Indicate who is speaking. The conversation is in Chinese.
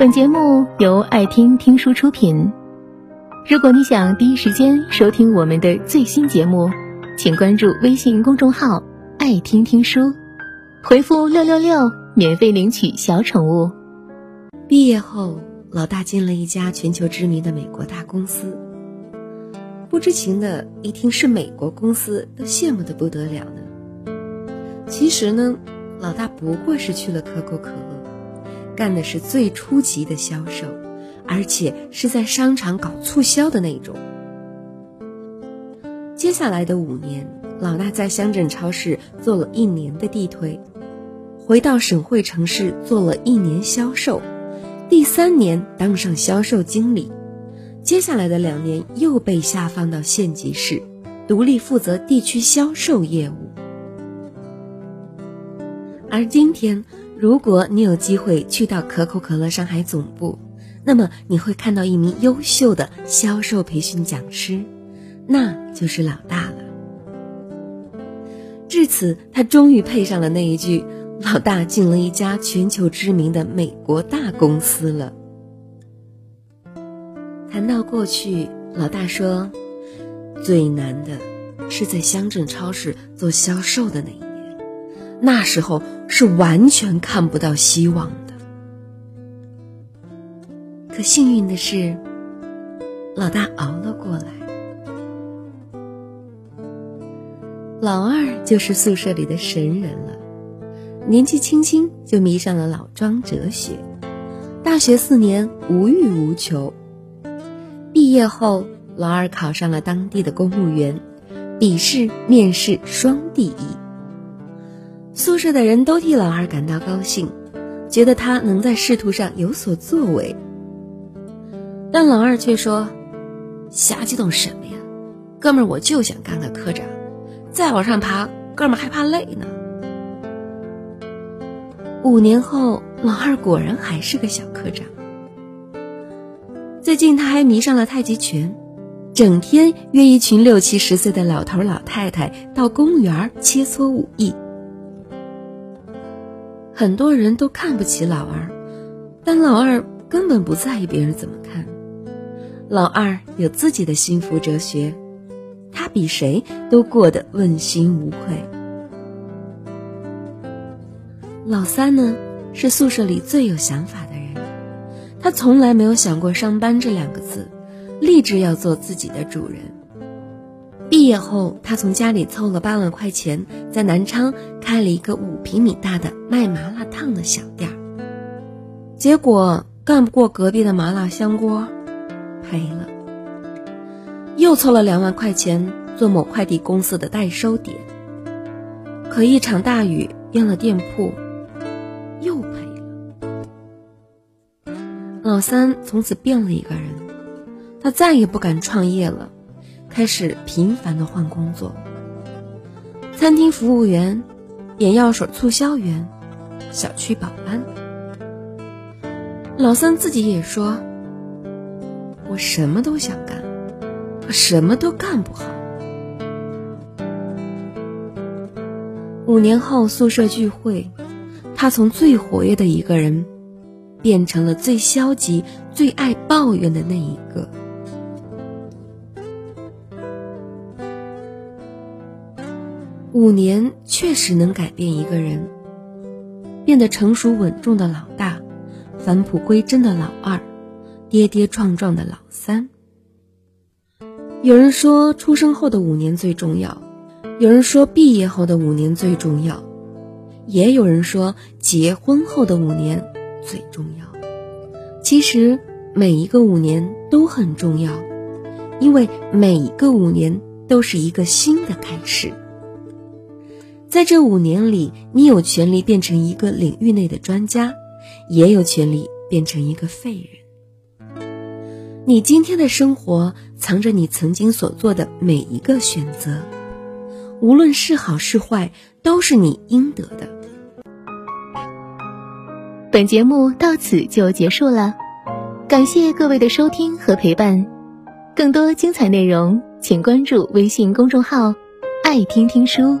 Speaker 1: 本节目由爱听听书出品。如果你想第一时间收听我们的最新节目，请关注微信公众号“爱听听书”，回复“六六六”免费领取小宠物。
Speaker 2: 毕业后，老大进了一家全球知名的美国大公司。不知情的一听是美国公司，都羡慕的不得了呢。其实呢，老大不过是去了可口可乐。干的是最初级的销售，而且是在商场搞促销的那种。接下来的五年，老大在乡镇超市做了一年的地推，回到省会城市做了一年销售，第三年当上销售经理，接下来的两年又被下放到县级市，独立负责地区销售业务。而今天。如果你有机会去到可口可乐上海总部，那么你会看到一名优秀的销售培训讲师，那就是老大了。至此，他终于配上了那一句：“老大进了一家全球知名的美国大公司了。”谈到过去，老大说：“最难的是在乡镇超市做销售的那一，那时候。”是完全看不到希望的。可幸运的是，老大熬了过来。老二就是宿舍里的神人了，年纪轻轻就迷上了老庄哲学，大学四年无欲无求。毕业后，老二考上了当地的公务员，笔试、面试双第一。宿舍的人都替老二感到高兴，觉得他能在仕途上有所作为。但老二却说：“瞎激动什么呀，哥们儿，我就想干个科长，再往上爬，哥们儿还怕累呢。”五年后，老二果然还是个小科长。最近他还迷上了太极拳，整天约一群六七十岁的老头老太太到公园切磋武艺。很多人都看不起老二，但老二根本不在意别人怎么看。老二有自己的幸福哲学，他比谁都过得问心无愧。老三呢，是宿舍里最有想法的人，他从来没有想过上班这两个字，立志要做自己的主人。毕业后，他从家里凑了八万块钱，在南昌开了一个五平米大的卖麻辣烫的小店儿。结果干不过隔壁的麻辣香锅，赔了。又凑了两万块钱做某快递公司的代收点，可一场大雨淹了店铺，又赔了。老三从此变了一个人，他再也不敢创业了。开始频繁的换工作，餐厅服务员、眼药水促销员、小区保安。老三自己也说：“我什么都想干，可什么都干不好。”五年后宿舍聚会，他从最活跃的一个人，变成了最消极、最爱抱怨的那一个。五年确实能改变一个人，变得成熟稳重的老大，返璞归真的老二，跌跌撞撞的老三。有人说出生后的五年最重要，有人说毕业后的五年最重要，也有人说结婚后的五年最重要。其实每一个五年都很重要，因为每一个五年都是一个新的开始。在这五年里，你有权利变成一个领域内的专家，也有权利变成一个废人。你今天的生活藏着你曾经所做的每一个选择，无论是好是坏，都是你应得的。
Speaker 1: 本节目到此就结束了，感谢各位的收听和陪伴。更多精彩内容，请关注微信公众号“爱听听书”。